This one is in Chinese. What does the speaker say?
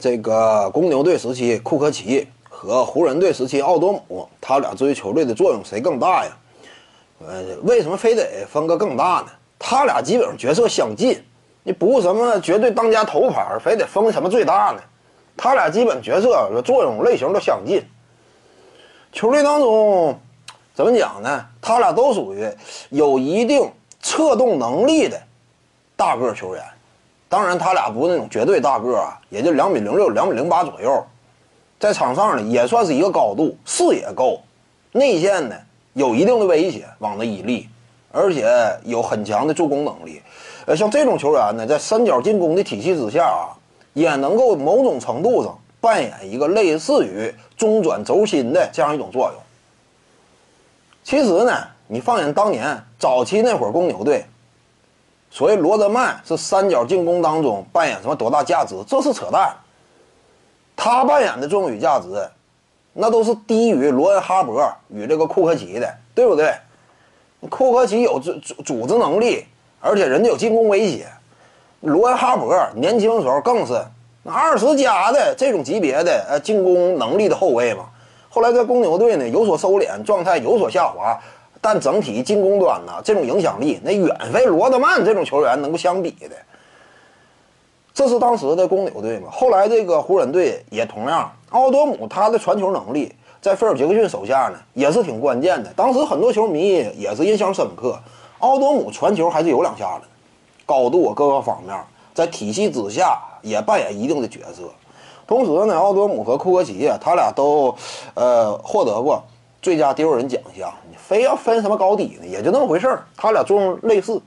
这个公牛队时期库克奇和湖人队时期奥多姆，他俩对于球队的作用谁更大呀？呃，为什么非得分个更大呢？他俩基本上角色相近，你不什么绝对当家头牌，非得分什么最大呢？他俩基本角色作用类型都相近。球队当中怎么讲呢？他俩都属于有一定策动能力的大个球员。当然，他俩不是那种绝对大个啊，也就两米零六、两米零八左右，在场上呢也算是一个高度，视野够，内线呢有一定的威胁，往那一立，而且有很强的助攻能力。呃，像这种球员呢，在三角进攻的体系之下啊，也能够某种程度上扮演一个类似于中转轴心的这样一种作用。其实呢，你放眼当年早期那会儿公牛队。所谓罗德曼是三角进攻当中扮演什么多大价值？这是扯淡。他扮演的作用与价值，那都是低于罗恩哈伯与这个库克奇的，对不对？库克奇有组组组织能力，而且人家有进攻威胁。罗恩哈伯年轻时候更是那二十加的这种级别的呃进攻能力的后卫嘛。后来在公牛队呢有所收敛，状态有所下滑。但整体进攻端呢，这种影响力那远非罗德曼这种球员能够相比的。这是当时的公牛队嘛？后来这个湖人队也同样，奥多姆他的传球能力在菲尔杰克逊手下呢也是挺关键的。当时很多球迷也是印象深刻，奥多姆传球还是有两下的，高度各个方面在体系之下也扮演一定的角色。同时呢，奥多姆和库克奇，他俩都呃获得过最佳第六人奖项。你非要分什么高低呢？也就那么回事儿，他俩作用类似。